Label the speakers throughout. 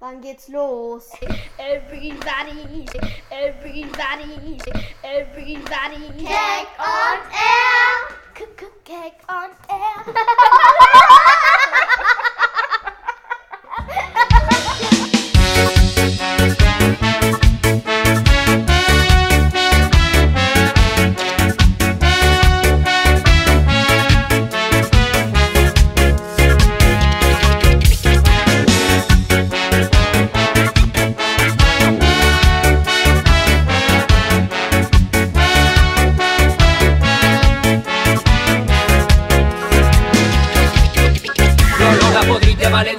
Speaker 1: Wann geht's los?
Speaker 2: Everybody, everybody, everybody.
Speaker 1: Cake on air!
Speaker 2: Cake on air.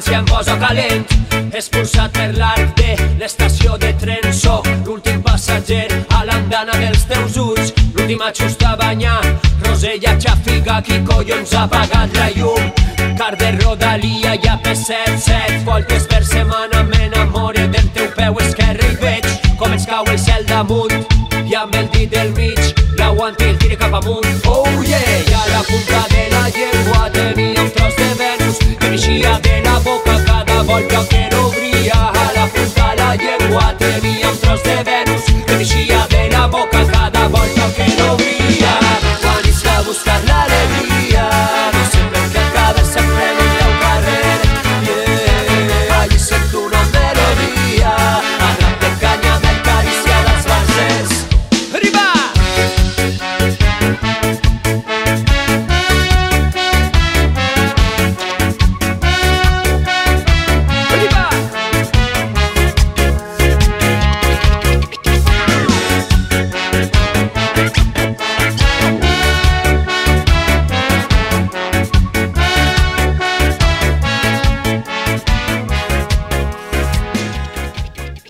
Speaker 3: València em posa calent. Expulsat per l'arc de l'estació de tren. Soc l'últim passatger a l'andana dels teus ulls. L'última xusta a banyar Rosella, xafiga, qui collons ha apagat la llum? Car de Rodalia i a P7, set voltes per setmana. M'enamore del teu peu esquerre i veig com ens cau el cel damunt. I amb el dit del mig l'aguanti el tiri cap amunt. Oh yeah! I a la punta Yo quiero brillar a la punta la yegua te mía.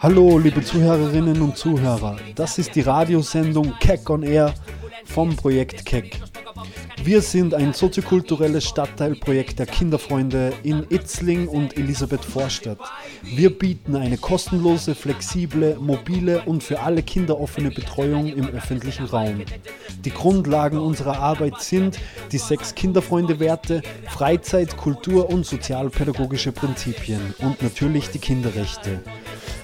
Speaker 4: Hallo, liebe Zuhörerinnen und Zuhörer. Das ist die Radiosendung Keck on Air vom Projekt Keck. Wir sind ein soziokulturelles Stadtteilprojekt der Kinderfreunde in Itzling und Elisabeth Vorstadt. Wir bieten eine kostenlose, flexible, mobile und für alle Kinder offene Betreuung im öffentlichen Raum. Die Grundlagen unserer Arbeit sind die sechs Kinderfreunde-Werte, Freizeit, Kultur und sozialpädagogische Prinzipien und natürlich die Kinderrechte.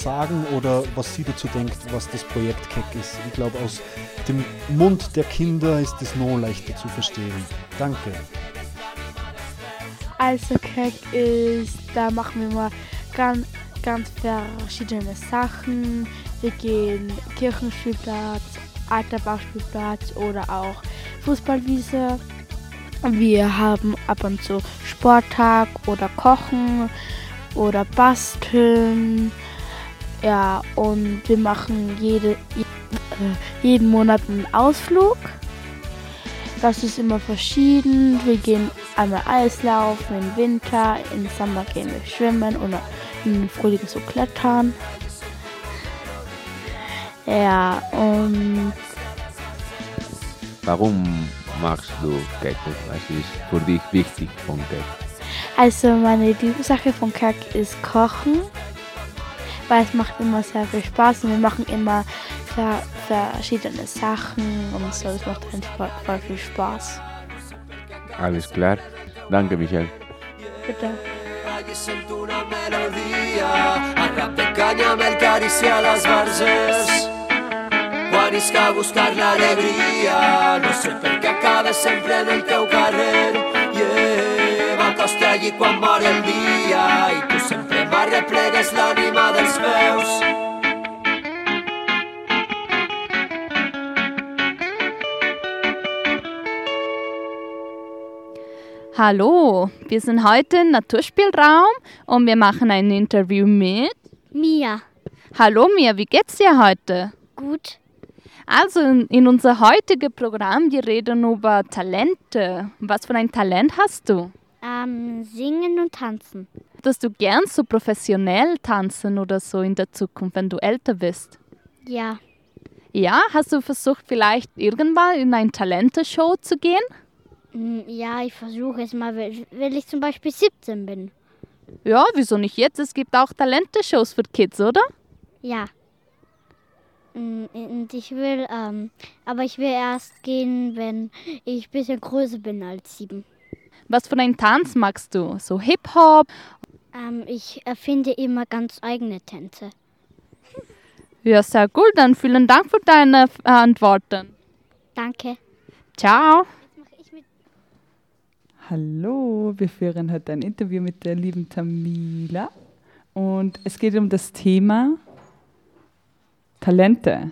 Speaker 4: sagen oder was sie dazu denkt, was das Projekt Keck ist. Ich glaube, aus dem Mund der Kinder ist es noch leichter zu verstehen. Danke.
Speaker 5: Also Keck ist, da machen wir mal ganz, ganz verschiedene Sachen. Wir gehen Kirchenspielplatz, Alterbachspielplatz oder auch Fußballwiese. Wir haben ab und zu Sporttag oder Kochen oder Basteln. Ja, und wir machen jede, äh, jeden Monat einen Ausflug. Das ist immer verschieden. Wir gehen einmal Eislaufen im Winter, im Sommer gehen wir schwimmen oder im Frühling so klettern. Ja, und
Speaker 6: Warum machst du Cake? Was ist für dich wichtig von Cake?
Speaker 5: also meine Lieblingssache von Kack ist Kochen, weil es macht immer sehr viel Spaß und wir machen immer ver verschiedene Sachen und so. Es macht einfach voll viel Spaß.
Speaker 6: Alles klar? Danke, Michelle.
Speaker 5: Bitte.
Speaker 3: Allí sento una melodia, a rap de canya amb el carícia les barzes. Quan isc a buscar l'alegria, no sé per què acabes sempre en el teu carrer. Yeah, m'acosta allí quan mor el dia i tu sempre m'arreplegues l'ànima dels meus.
Speaker 7: Hallo, wir sind heute im Naturspielraum und wir machen ein Interview mit.
Speaker 1: Mia.
Speaker 7: Hallo Mia, wie geht's dir heute?
Speaker 1: Gut.
Speaker 7: Also in, in unser heutiges Programm, wir reden über Talente. Was für ein Talent hast du?
Speaker 1: Ähm, singen und tanzen.
Speaker 7: Würdest du gern so professionell tanzen oder so in der Zukunft, wenn du älter bist?
Speaker 1: Ja.
Speaker 7: Ja, hast du versucht, vielleicht irgendwann in eine Talenteshow zu gehen?
Speaker 1: Mm, Ja, ich versuche es mal, wenn ich zum Beispiel 17 bin.
Speaker 7: Ja, wieso nicht jetzt? Es gibt auch Talenteshows für Kids, oder?
Speaker 1: Ja. Mm, Und ich will, ähm, aber ich will erst gehen, wenn ich ein bisschen größer bin als sieben.
Speaker 7: Was für einen Tanz magst du? So Hip-Hop?
Speaker 1: Ähm, ich erfinde immer ganz eigene Tänze.
Speaker 7: Ja, sehr gut. Dann vielen Dank für deine äh, Antworten.
Speaker 1: Danke.
Speaker 7: Ciao.
Speaker 8: Hallo, wir führen heute ein Interview mit der lieben Tamila und es geht um das Thema Talente.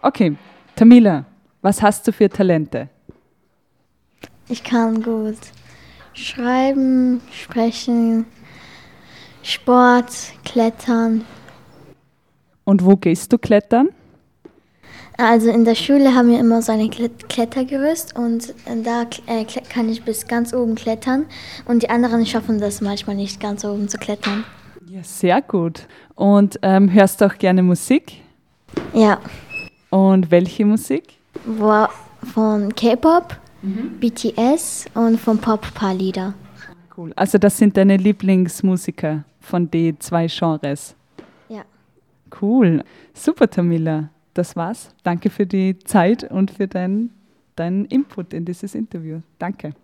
Speaker 8: Okay, Tamila, was hast du für Talente?
Speaker 9: Ich kann gut schreiben, sprechen, Sport, klettern.
Speaker 8: Und wo gehst du klettern?
Speaker 9: Also in der Schule haben wir immer so ein Klet- Klettergerüst und da äh, kann ich bis ganz oben klettern und die anderen schaffen das manchmal nicht ganz oben zu klettern.
Speaker 8: Ja, sehr gut. Und ähm, hörst du auch gerne Musik?
Speaker 9: Ja,
Speaker 8: Und welche Musik?
Speaker 9: von K-Pop, BTS und von Pop paar Lieder.
Speaker 8: Cool. Also das sind deine Lieblingsmusiker von den zwei Genres.
Speaker 9: Ja.
Speaker 8: Cool. Super, Tamila. Das war's. Danke für die Zeit und für deinen deinen Input in dieses Interview. Danke.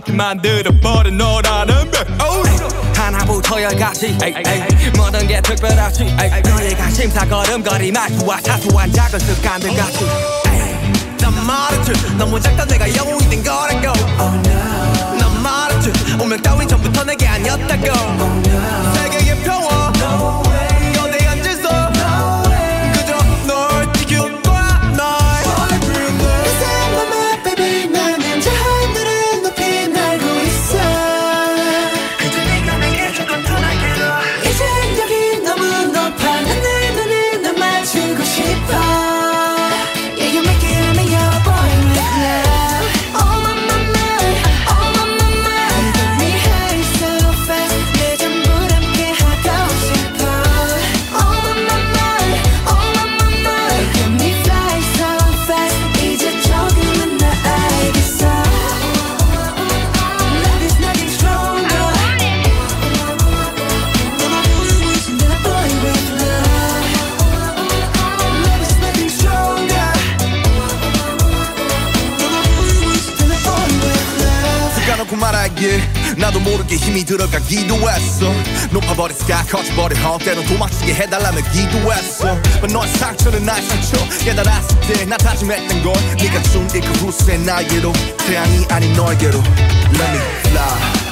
Speaker 10: 않게 만들어버린 너라는 백 하나부터 열까지. 모든 게 특별하지. 관심사 걸음걸이 말투와 사소한 작은 습관들 같이. 난 말했지. 너무 작다 내가 영웅이 된 거라고. 난 말했지. 운명 따윈 전부터 내게 아니었다고. 세계 모르게 힘이 들어가 기도 했어. 높아버린 스카 커져버린 헛 때론 도망치게 해달라며 기도했어. But 너의 상처는 나의 상처. 깨달았을 때나 다짐했던 건 네가 준이그 후세 나에게로. 태양이 아닌 너에게로. Let me fly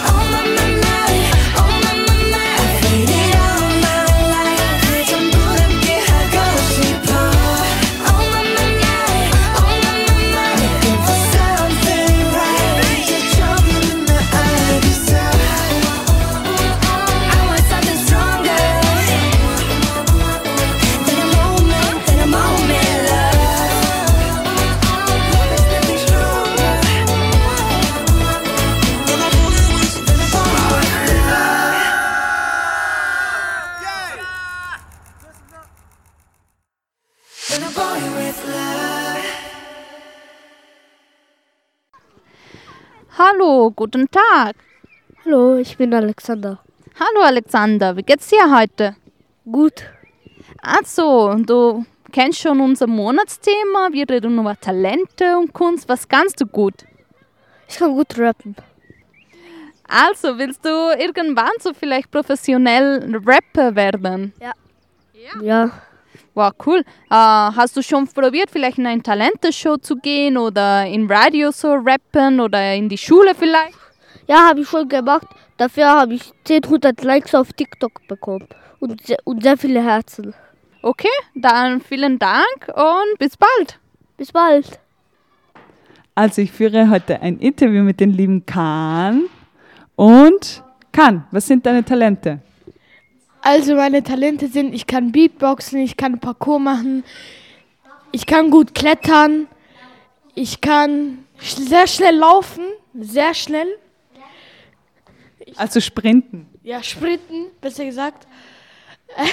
Speaker 7: guten Tag.
Speaker 1: Hallo, ich bin Alexander.
Speaker 7: Hallo Alexander, wie geht's dir heute?
Speaker 1: Gut.
Speaker 7: Also, du kennst schon unser Monatsthema. Wir reden über Talente und Kunst. Was kannst du gut?
Speaker 1: Ich kann gut rappen.
Speaker 7: Also, willst du irgendwann so vielleicht professionell Rapper werden?
Speaker 1: Ja. Ja.
Speaker 7: Wow, cool. Äh, hast du schon probiert, vielleicht in eine Talenteshow zu gehen oder im Radio so rappen oder in die Schule vielleicht?
Speaker 1: Ja, habe ich schon gemacht. Dafür habe ich 1000 Likes auf TikTok bekommen und sehr, und sehr viele Herzen.
Speaker 7: Okay, dann vielen Dank und bis bald.
Speaker 1: Bis bald.
Speaker 8: Also ich führe heute ein Interview mit dem lieben Kahn. Und Kahn, was sind deine Talente?
Speaker 11: Also meine Talente sind, ich kann Beatboxen, ich kann Parkour machen, ich kann gut klettern, ich kann sehr schnell laufen, sehr schnell.
Speaker 8: Also Sprinten.
Speaker 11: Ja, sprinten, besser gesagt.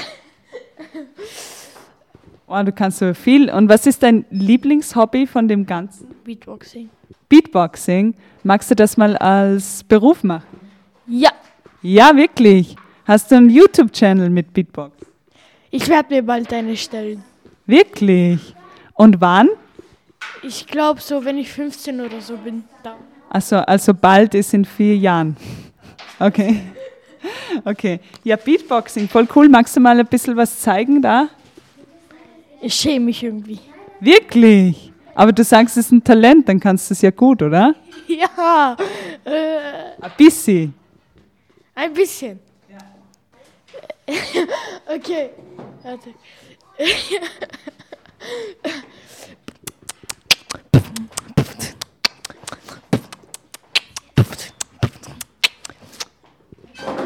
Speaker 8: Oh, du kannst so viel. Und was ist dein Lieblingshobby von dem Ganzen?
Speaker 11: Beatboxing.
Speaker 8: Beatboxing. Magst du das mal als Beruf machen?
Speaker 11: Ja,
Speaker 8: Ja, wirklich. Hast du einen YouTube-Channel mit Beatbox?
Speaker 11: ich werde mir bald eine stellen.
Speaker 8: Wirklich? Und wann?
Speaker 11: Ich glaube so, wenn ich 15 oder so bin. Da.
Speaker 8: Also, also bald ist in vier Jahren. Okay. Okay. Ja, Beatboxing, voll cool. Magst du mal ein bisschen was zeigen da?
Speaker 11: Ich schäme mich irgendwie.
Speaker 8: Wirklich? Aber du sagst, es ist ein Talent, dann kannst du es ja gut, oder?
Speaker 11: Ja, äh,
Speaker 8: Ein bisschen.
Speaker 11: ein bisschen. okay, warte.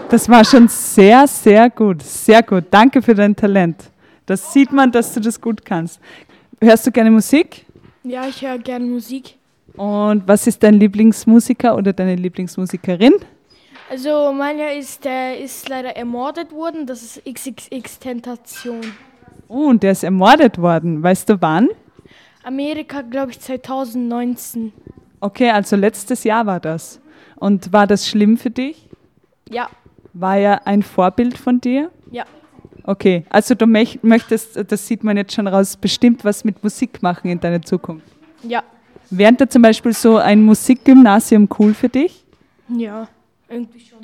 Speaker 8: Das war schon sehr, sehr gut. Sehr gut. Danke für dein Talent. Das sieht man, dass du das gut kannst. Hörst du gerne Musik?
Speaker 11: Ja, ich höre gerne Musik.
Speaker 8: Und was ist dein Lieblingsmusiker oder deine Lieblingsmusikerin?
Speaker 11: Also meiner ist, der ist leider ermordet worden. Das ist XXX Tentation.
Speaker 8: Oh, und der ist ermordet worden. Weißt du wann?
Speaker 11: Amerika, glaube ich, 2019.
Speaker 8: Okay, also letztes Jahr war das. Und war das schlimm für dich?
Speaker 11: Ja,
Speaker 8: War er ein Vorbild von dir?
Speaker 11: ja.
Speaker 8: Okay, also du möch- möchtest, das sieht man jetzt schon raus, bestimmt was mit Musik machen in deiner Zukunft.
Speaker 11: Ja,
Speaker 8: Wäre da zum Beispiel so ein Musikgymnasium cool für dich?
Speaker 11: ja, irgendwie schon.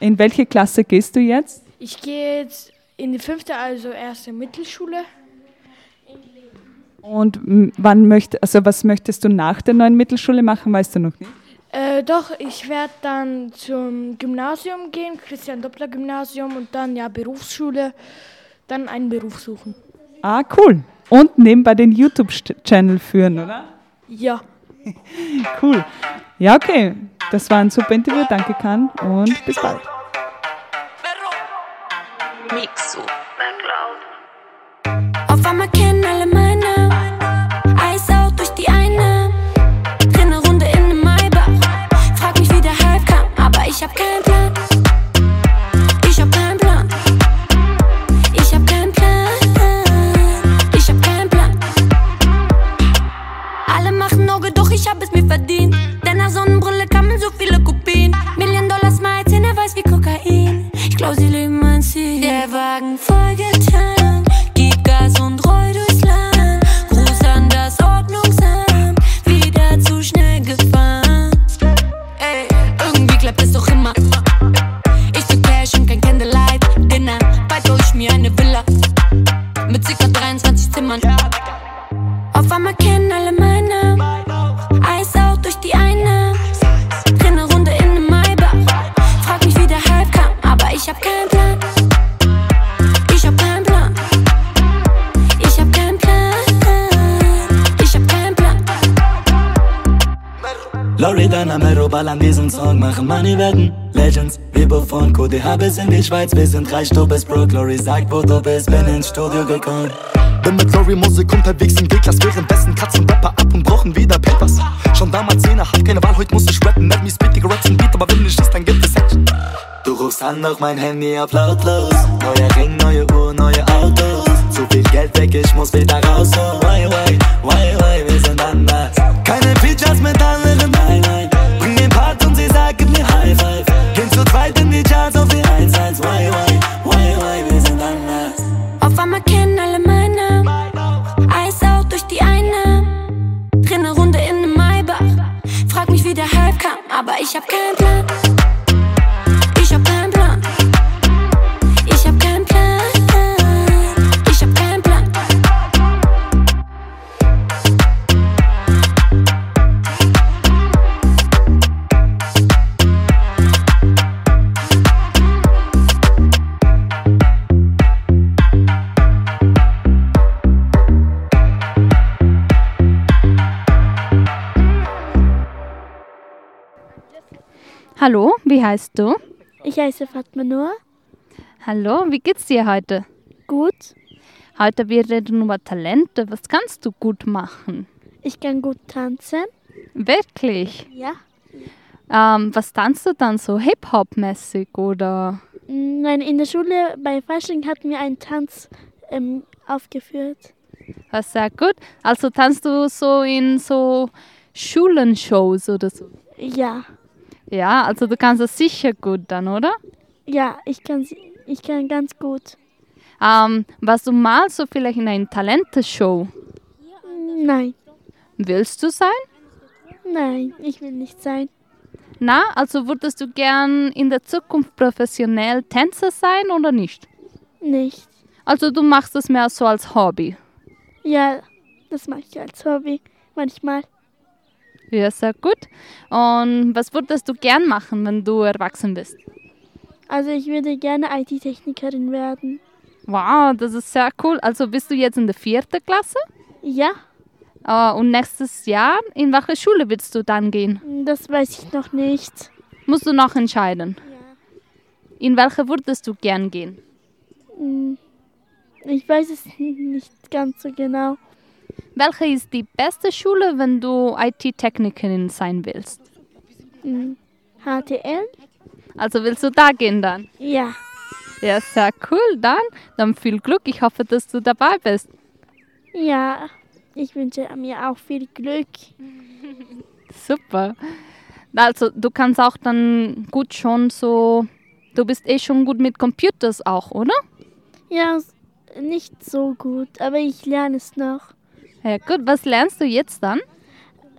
Speaker 8: In welche Klasse gehst du jetzt?
Speaker 11: Ich gehe jetzt in die fünfte, also erste Mittelschule.
Speaker 8: Und wann möcht, also was möchtest du nach der neuen Mittelschule machen, weißt du noch nicht?
Speaker 11: Äh, doch, ich werde dann zum Gymnasium gehen, Christian Doppler Gymnasium und dann ja Berufsschule, dann einen Beruf suchen.
Speaker 8: Ah, cool. Und nebenbei den YouTube-Channel führen, oder?
Speaker 11: Ja.
Speaker 8: Cool. Ja, okay. Das war ein super Interview. Danke, Kahn. Und bis bald.
Speaker 12: Mixu. Auf einmal kennen alle
Speaker 13: Loredana, Mero, ballern diesen Song, machen Money wetten. Legends, Vibo von QDH bis in die Schweiz, wir sind reich, du bist broke. Lori sagt, wo du bist, bin ins Studio gekommen.
Speaker 14: Bin mit Lori Musik unterwegs im G-Klass, währenddessen Katzen Rapper ab und brauchen wieder Papers. Schon damals Zehner, hab keine Wahl, heute muss ich rappen. Let me speak, Digga, raps Beat, aber wenn du schießt, dann gibt es Action.
Speaker 13: Du rufst an, doch mein Handy auf lautlos. Neuer Ring, neue Uhr, neue Autos. Zu viel Geld weg, ich muss wieder raus. Oh, why, why, why, why, wir sind anders. Keine Features mit anderen,
Speaker 12: Ich hab
Speaker 7: wie heißt du?
Speaker 15: Ich heiße Fatma Noor.
Speaker 7: Hallo, wie geht's dir heute?
Speaker 15: Gut.
Speaker 7: Heute wir reden über Talente. Was kannst du gut machen?
Speaker 15: Ich kann gut tanzen.
Speaker 7: Wirklich?
Speaker 15: Ja.
Speaker 7: Ähm, was tanzt du dann so Hip-Hop-mäßig oder?
Speaker 15: Nein, in der Schule bei Fasching hatten wir einen Tanz ähm, aufgeführt.
Speaker 7: Was sehr gut. Also tanzt du so in so Schulenshows oder so?
Speaker 15: Ja.
Speaker 7: Ja, also du kannst es sicher gut dann, oder?
Speaker 15: Ja, ich kann, ich kann ganz gut.
Speaker 7: Ähm, warst du mal so vielleicht in einer Talenteshow?
Speaker 15: Nein,
Speaker 7: Willst du sein?
Speaker 15: nein, ich will nicht sein.
Speaker 7: Na, also würdest du gern in der Zukunft professionell Tänzer sein oder nicht?
Speaker 15: Nicht.
Speaker 7: Also du machst es mehr so als Hobby.
Speaker 15: Ja, das mache ich als Hobby manchmal.
Speaker 7: Ja, sehr gut. Und was würdest du gern machen, wenn du erwachsen bist?
Speaker 15: Also ich würde gerne IT-Technikerin werden.
Speaker 7: Wow, das ist sehr cool. Also bist du jetzt in der vierten Klasse?
Speaker 15: Ja,
Speaker 7: Äh, und nächstes Jahr, in welche Schule willst du dann gehen?
Speaker 15: das weiß ich noch nicht.
Speaker 7: Musst du noch entscheiden. In welche würdest du gern gehen?
Speaker 15: Hm, Ich weiß es nicht ganz so genau.
Speaker 7: Welche ist die beste Schule, wenn du IT-Technikerin sein willst?
Speaker 15: Hm, HTL?
Speaker 7: Also willst du da gehen dann?
Speaker 15: Ja.
Speaker 7: Ja, sehr cool. Dann, dann viel Glück. Ich hoffe, dass du dabei bist.
Speaker 15: Ja, ich wünsche mir auch viel Glück.
Speaker 7: Super. Also du kannst auch dann gut schon so, du bist eh schon gut mit Computers auch, oder?
Speaker 15: Ja, nicht so gut, aber ich lerne es noch.
Speaker 7: Ja gut, was lernst du jetzt dann?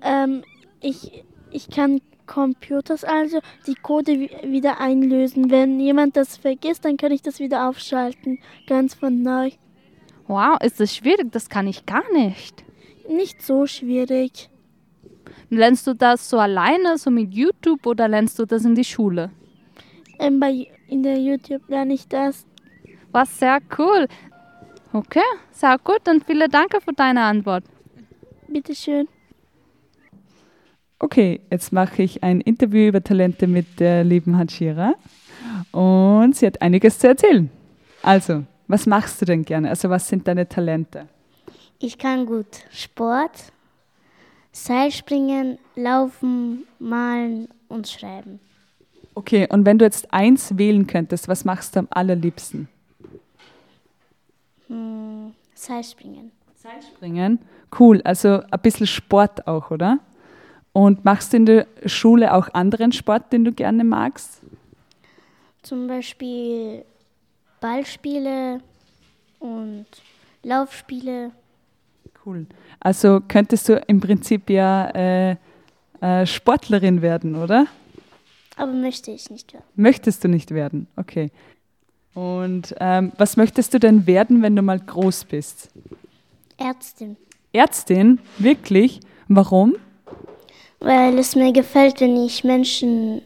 Speaker 15: Ähm, ich, ich kann Computers, also die Code wi- wieder einlösen. Wenn jemand das vergisst, dann kann ich das wieder aufschalten, ganz von neu.
Speaker 7: Wow, ist das schwierig? Das kann ich gar nicht.
Speaker 15: Nicht so schwierig.
Speaker 7: Lernst du das so alleine, so mit YouTube oder lernst du das in die Schule?
Speaker 15: Ähm, bei, in der YouTube lerne ich das.
Speaker 7: Was sehr cool. Okay, sehr gut. Dann vielen Dank für deine Antwort.
Speaker 15: Bitteschön.
Speaker 8: Okay, jetzt mache ich ein Interview über Talente mit der lieben Hachira und sie hat einiges zu erzählen. Also, was machst du denn gerne? Also, was sind deine Talente?
Speaker 1: Ich kann gut Sport, Seilspringen, Laufen, Malen und Schreiben.
Speaker 8: Okay, und wenn du jetzt eins wählen könntest, was machst du am allerliebsten?
Speaker 1: Hm, Seilspringen.
Speaker 8: Springen. Cool, also ein bisschen Sport auch, oder? Und machst du in der Schule auch anderen Sport, den du gerne magst?
Speaker 1: Zum Beispiel Ballspiele und Laufspiele.
Speaker 8: Cool. Also könntest du im Prinzip ja äh, äh, Sportlerin werden, oder?
Speaker 1: Aber möchte ich nicht werden.
Speaker 8: Möchtest du nicht werden? Okay. Und ähm, was möchtest du denn werden, wenn du mal groß bist?
Speaker 1: Ärztin.
Speaker 8: Ärztin? Wirklich? Warum?
Speaker 1: Weil es mir gefällt, wenn ich Menschen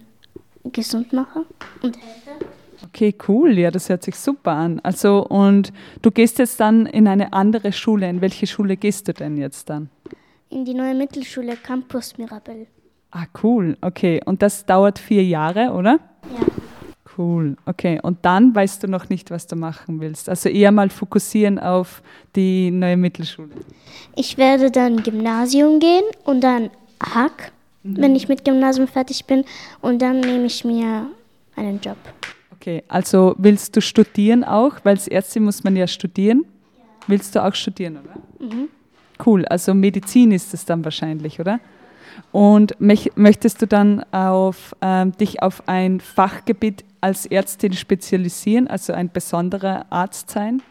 Speaker 1: gesund mache und helfe.
Speaker 8: Okay, cool. Ja, das hört sich super an. Also, und du gehst jetzt dann in eine andere Schule. In welche Schule gehst du denn jetzt dann?
Speaker 1: In die neue Mittelschule Campus Mirabel.
Speaker 8: Ah, cool. Okay. Und das dauert vier Jahre, oder?
Speaker 1: Ja.
Speaker 8: Cool. Okay. Und dann weißt du noch nicht, was du machen willst. Also eher mal fokussieren auf die neue Mittelschule.
Speaker 1: Ich werde dann Gymnasium gehen und dann Hack, wenn ich mit Gymnasium fertig bin. Und dann nehme ich mir einen Job.
Speaker 8: Okay, also willst du studieren auch? Weil als Ärztin muss man ja studieren. Willst du auch studieren, oder?
Speaker 1: Mhm.
Speaker 8: Cool, also Medizin ist es dann wahrscheinlich, oder? Und möchtest du dann auf, ähm, dich auf ein Fachgebiet als Ärztin spezialisieren, also ein besonderer Arzt sein?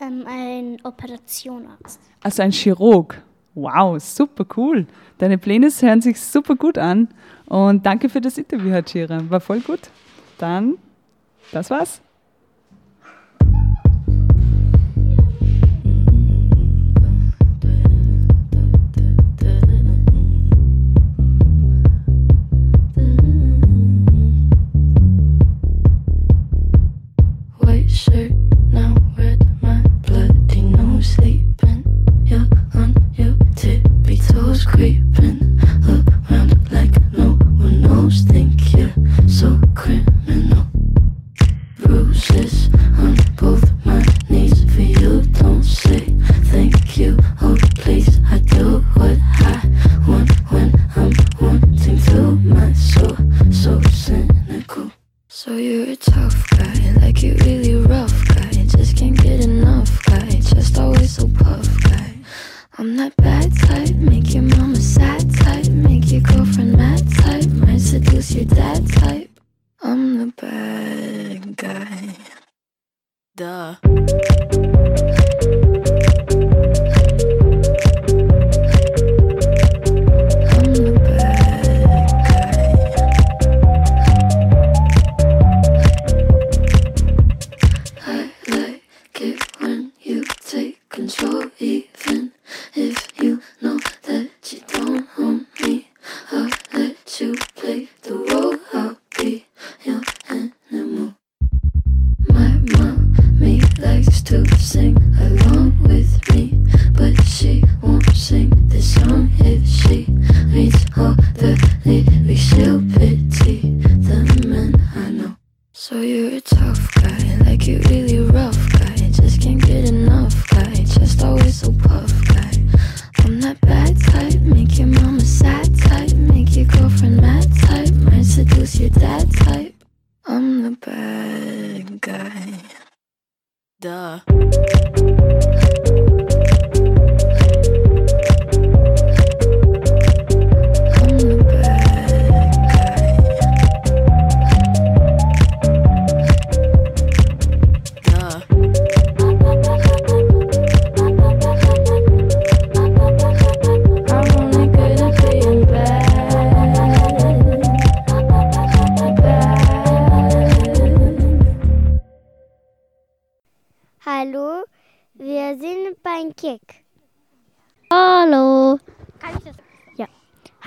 Speaker 1: Ähm, ein Operationarzt.
Speaker 8: Also ein Chirurg. Wow, super cool. Deine Pläne hören sich super gut an. Und danke für das Interview, Hachira. War voll gut. Dann, das war's.
Speaker 9: Creeping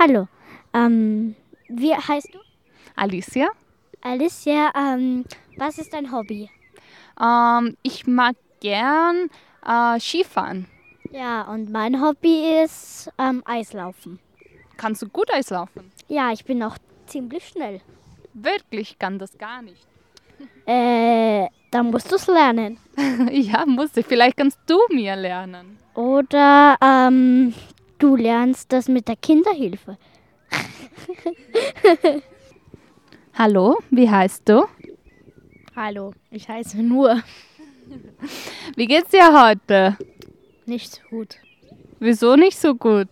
Speaker 16: Hallo.
Speaker 1: Ähm, wie heißt du?
Speaker 7: Alicia.
Speaker 1: Alicia, ähm, was ist dein Hobby?
Speaker 7: Ähm, ich mag gern äh, Skifahren.
Speaker 1: Ja, und mein Hobby ist ähm, Eislaufen.
Speaker 7: Kannst du gut Eislaufen?
Speaker 1: Ja, ich bin auch ziemlich schnell.
Speaker 7: Wirklich kann das gar nicht.
Speaker 1: Äh, dann musst du es lernen.
Speaker 7: ja, muss ich. Vielleicht kannst du mir lernen.
Speaker 1: Oder ähm, du lernst das mit der Kinderhilfe.
Speaker 7: Hallo, wie heißt du?
Speaker 17: Hallo, ich heiße Nur.
Speaker 7: Wie geht's dir heute?
Speaker 17: Nicht so gut.
Speaker 7: Wieso nicht so gut?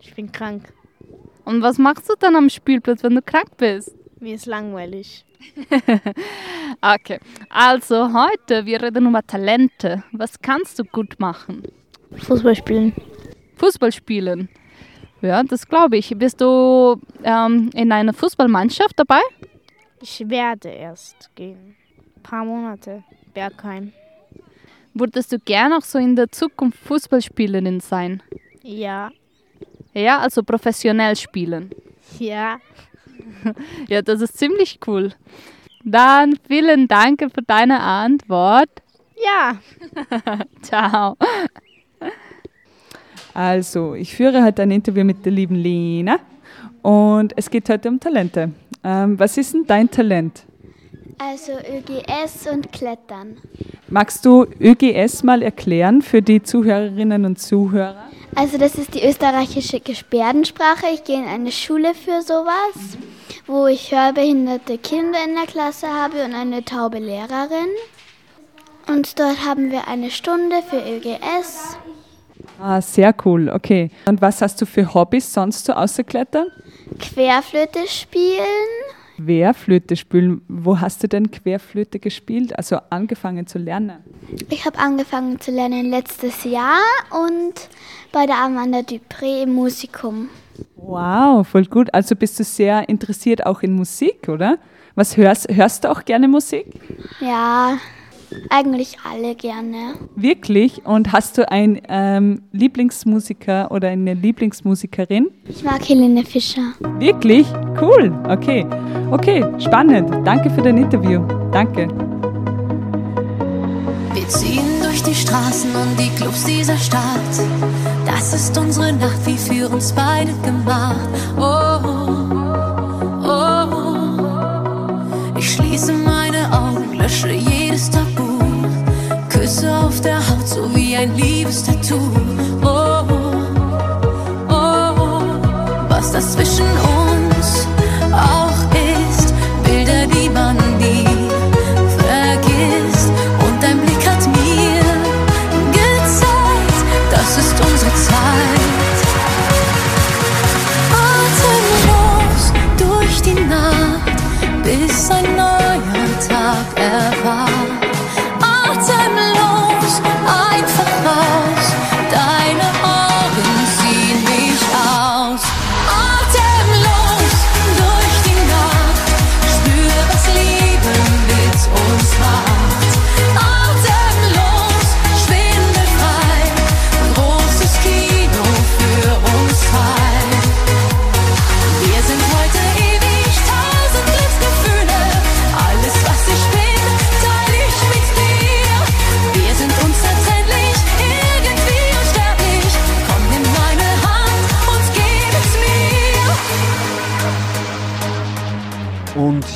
Speaker 17: Ich bin krank.
Speaker 7: Und was machst du dann am Spielplatz, wenn du krank bist?
Speaker 17: Mir ist langweilig.
Speaker 7: Okay, also heute, wir reden über Talente. Was kannst du gut machen?
Speaker 17: Fußball spielen.
Speaker 7: Fußball spielen. Ja, das glaube ich. Bist du ähm, in einer Fußballmannschaft dabei?
Speaker 17: Ich werde erst gehen. Ein paar Monate. Bergheim.
Speaker 7: Würdest du gern auch so in der Zukunft Fußballspielerin sein?
Speaker 17: Ja.
Speaker 7: Ja, also professionell spielen.
Speaker 17: Ja.
Speaker 7: Ja, das ist ziemlich cool. Dann vielen Dank für deine Antwort.
Speaker 17: Ja.
Speaker 7: Ciao.
Speaker 8: Also, ich führe heute ein Interview mit der lieben Lena und es geht heute um Talente. Ähm, was ist denn dein Talent?
Speaker 16: Also ÖGS und Klettern.
Speaker 8: Magst du ÖGS mal erklären für die Zuhörerinnen und Zuhörer?
Speaker 16: Also das ist die österreichische Gebärdensprache. Ich gehe in eine Schule für sowas, wo ich hörbehinderte Kinder in der Klasse habe und eine taube Lehrerin. Und dort haben wir eine Stunde für ÖGS.
Speaker 8: Ah, sehr cool, okay. Und was hast du für Hobbys sonst so außer Klettern?
Speaker 16: Querflöte spielen,
Speaker 8: Querflöte spielen. Wo hast du denn Querflöte gespielt? Also angefangen zu lernen?
Speaker 16: Ich habe angefangen zu lernen letztes Jahr und bei der Amanda Dupré im Musikum.
Speaker 8: Wow, voll gut. Also bist du sehr interessiert auch in Musik, oder? Was hörst, hörst du auch gerne Musik?
Speaker 16: Ja, eigentlich alle gerne.
Speaker 8: Wirklich? Und hast du einen ähm, Lieblingsmusiker oder eine Lieblingsmusikerin?
Speaker 16: Ich mag Helene Fischer.
Speaker 8: Wirklich? Cool. Okay. Okay, spannend. Danke für dein Interview. Danke.
Speaker 18: Wir ziehen durch die Straßen und die Clubs dieser Stadt. Das ist unsere Nacht, wie für uns beide gemacht. Oh, oh, oh. Ich schließe meine Augen, lösche. Küsse auf der Haut, so wie ein Liebestattoo. Oh, oh, oh. Was das zwischen uns auch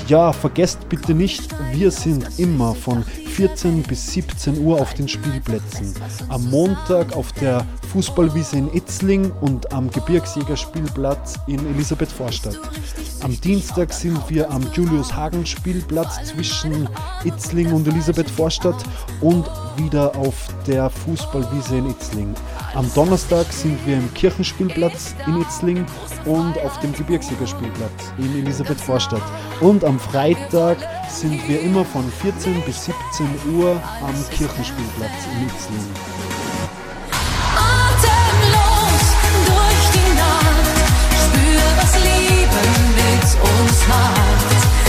Speaker 4: ja, vergesst bitte nicht, wir sind immer von 14 bis 17 Uhr auf den Spielplätzen. Am Montag auf der Fußballwiese in Itzling und am Gebirgsjägerspielplatz in Elisabeth Vorstadt. Am Dienstag sind wir am Julius-Hagen-Spielplatz zwischen Itzling und Elisabeth Vorstadt und wieder auf der Fußballwiese in Itzling. Am Donnerstag sind wir im Kirchenspielplatz in Itzling und auf dem Gebirgsjägerspielplatz in Elisabeth Vorstadt. Und am Freitag sind wir immer von 14 bis 17 Uhr am Kirchenspielplatz in Itzling. Atemlos durch die Nacht, spür, was Leben mit uns macht.